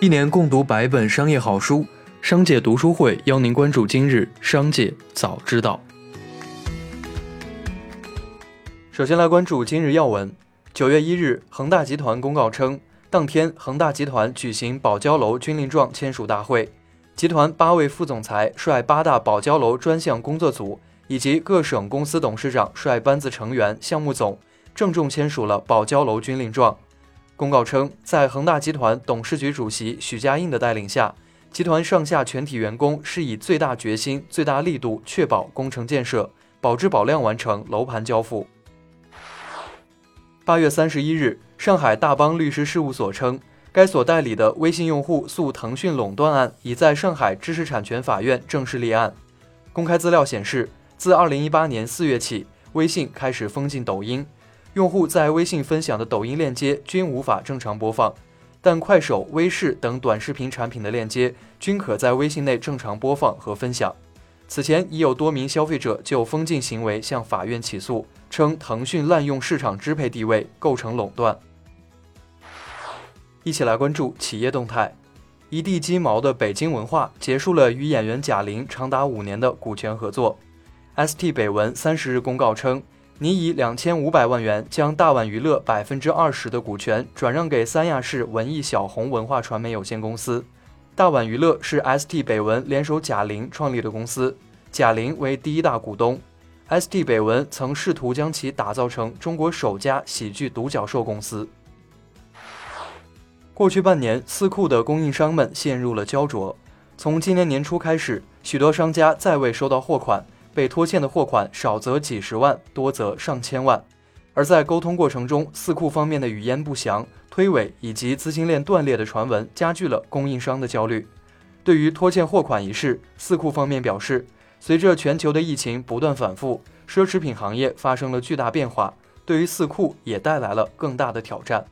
一年共读百本商业好书，商界读书会邀您关注今日商界早知道。首先来关注今日要闻。九月一日，恒大集团公告称，当天恒大集团举行保交楼军令状签署大会，集团八位副总裁率八大保交楼专项工作组，以及各省公司董事长率班子成员、项目总郑重签署了保交楼军令状。公告称，在恒大集团董事局主席许家印的带领下，集团上下全体员工是以最大决心、最大力度确保工程建设保质保量完成楼盘交付。八月三十一日，上海大邦律师事务所称，该所代理的微信用户诉腾讯垄断案已在上海知识产权法院正式立案。公开资料显示，自二零一八年四月起，微信开始封禁抖音。用户在微信分享的抖音链接均无法正常播放，但快手、微视等短视频产品的链接均可在微信内正常播放和分享。此前已有多名消费者就封禁行为向法院起诉，称腾讯滥用市场支配地位，构成垄断。一起来关注企业动态，一地鸡毛的北京文化结束了与演员贾玲长达五年的股权合作。ST 北文三十日公告称。拟以两千五百万元将大碗娱乐百分之二十的股权转让给三亚市文艺小红文化传媒有限公司。大碗娱乐是 ST 北文联手贾玲创立的公司，贾玲为第一大股东。ST 北文曾试图将其打造成中国首家喜剧独角兽公司。过去半年，四库的供应商们陷入了焦灼。从今年年初开始，许多商家再未收到货款。被拖欠的货款少则几十万，多则上千万。而在沟通过程中，四库方面的语焉不详、推诿以及资金链断裂的传闻，加剧了供应商的焦虑。对于拖欠货款一事，四库方面表示，随着全球的疫情不断反复，奢侈品行业发生了巨大变化，对于四库也带来了更大的挑战。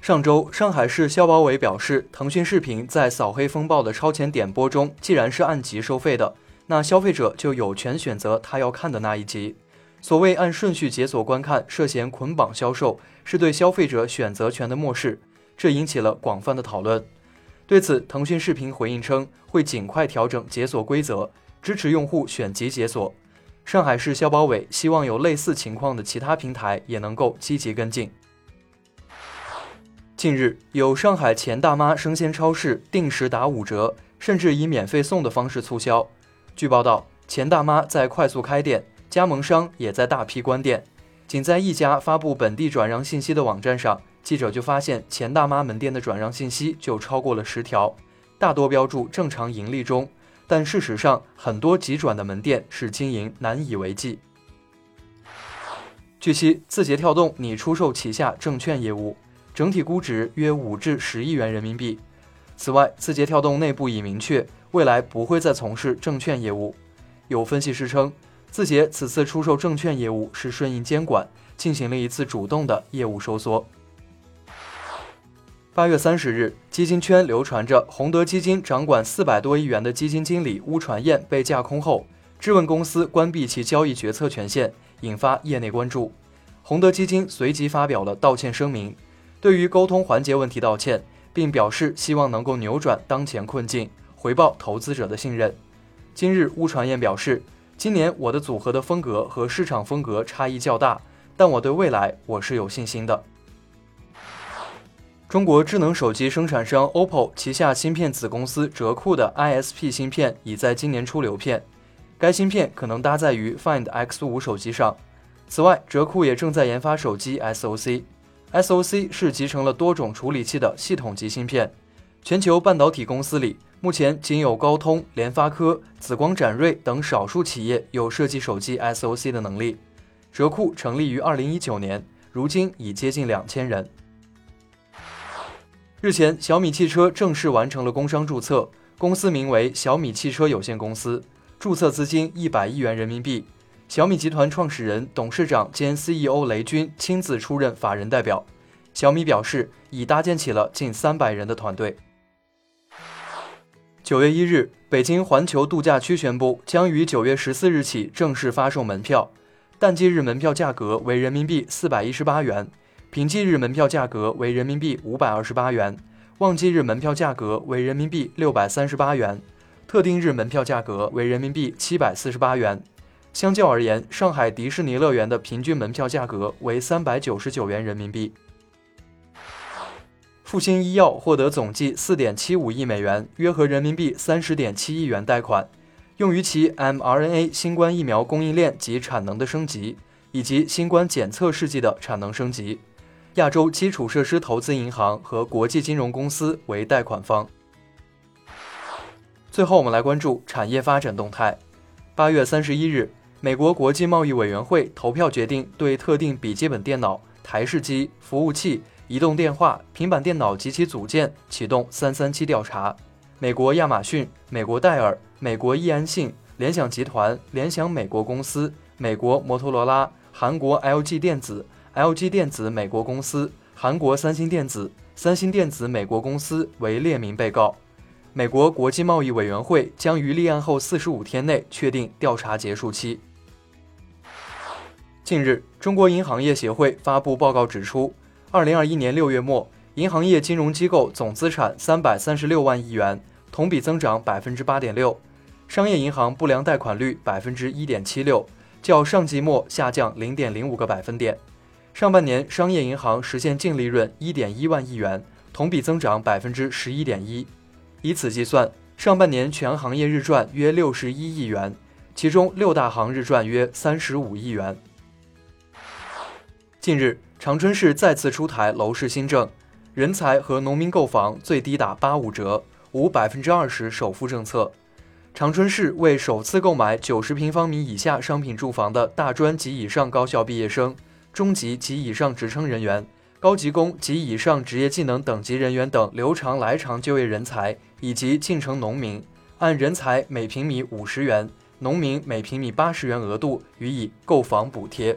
上周，上海市消保委表示，腾讯视频在扫黑风暴的超前点播中，既然是按集收费的。那消费者就有权选择他要看的那一集。所谓按顺序解锁观看，涉嫌捆绑销售，是对消费者选择权的漠视，这引起了广泛的讨论。对此，腾讯视频回应称会尽快调整解锁规则，支持用户选集解锁。上海市消保委希望有类似情况的其他平台也能够积极跟进。近日，有上海钱大妈生鲜超市定时打五折，甚至以免费送的方式促销。据报道，钱大妈在快速开店，加盟商也在大批关店。仅在一家发布本地转让信息的网站上，记者就发现钱大妈门店的转让信息就超过了十条，大多标注正常盈利中，但事实上很多急转的门店是经营难以为继。据悉，字节跳动拟出售旗下证券业务，整体估值约五至十亿元人民币。此外，字节跳动内部已明确。未来不会再从事证券业务。有分析师称，字节此次出售证券业务是顺应监管，进行了一次主动的业务收缩。八月三十日，基金圈流传着洪德基金掌管四百多亿元的基金经理邬传燕被架空后，质问公司关闭其交易决策权限，引发业内关注。洪德基金随即发表了道歉声明，对于沟通环节问题道歉，并表示希望能够扭转当前困境。回报投资者的信任。今日，乌传彦表示，今年我的组合的风格和市场风格差异较大，但我对未来我是有信心的。中国智能手机生产商 OPPO 旗下芯片子公司哲库的 ISP 芯片已在今年初流片，该芯片可能搭载于 Find X5 手机上。此外，哲库也正在研发手机 SoC，SoC 是集成了多种处理器的系统级芯片。全球半导体公司里，目前仅有高通、联发科、紫光展锐等少数企业有设计手机 SoC 的能力。哲库成立于二零一九年，如今已接近两千人。日前，小米汽车正式完成了工商注册，公司名为小米汽车有限公司，注册资金一百亿元人民币。小米集团创始人、董事长兼 CEO 雷军亲自出任法人代表。小米表示，已搭建起了近三百人的团队。九月一日，北京环球度假区宣布将于九月十四日起正式发售门票，淡季日门票价格为人民币四百一十八元，平季日门票价格为人民币五百二十八元，旺季日门票价格为人民币六百三十八元，特定日门票价格为人民币七百四十八元。相较而言，上海迪士尼乐园的平均门票价格为三百九十九元人民币。复星医药获得总计四点七五亿美元，约合人民币三十点七亿元贷款，用于其 mRNA 新冠疫苗供应链及产能的升级，以及新冠检测试剂的产能升级。亚洲基础设施投资银行和国际金融公司为贷款方。最后，我们来关注产业发展动态。八月三十一日。美国国际贸易委员会投票决定对特定笔记本电脑、台式机、服务器、移动电话、平板电脑及其组件启动“三三七”调查。美国亚马逊、美国戴尔、美国易安信、联想集团、联想美国公司、美国摩托罗拉、韩国 LG 电子、LG 电子美国公司、韩国三星电子、三星电子美国公司为列名被告。美国国际贸易委员会将于立案后四十五天内确定调查结束期。近日，中国银行业协会发布报告指出，二零二一年六月末，银行业金融机构总资产三百三十六万亿元，同比增长百分之八点六；商业银行不良贷款率百分之一点七六，较上季末下降零点零五个百分点。上半年，商业银行实现净利润一点一万亿元，同比增长百分之十一点一。以此计算，上半年全行业日赚约六十一亿元，其中六大行日赚约三十五亿元。近日，长春市再次出台楼市新政，人才和农民购房最低打八五折，无百分之二十首付政策。长春市为首次购买九十平方米以下商品住房的大专及以上高校毕业生、中级及以上职称人员、高级工及以上职业技能等级人员等留长来长就业人才以及进城农民，按人才每平米五十元、农民每平米八十元额度予以购房补贴。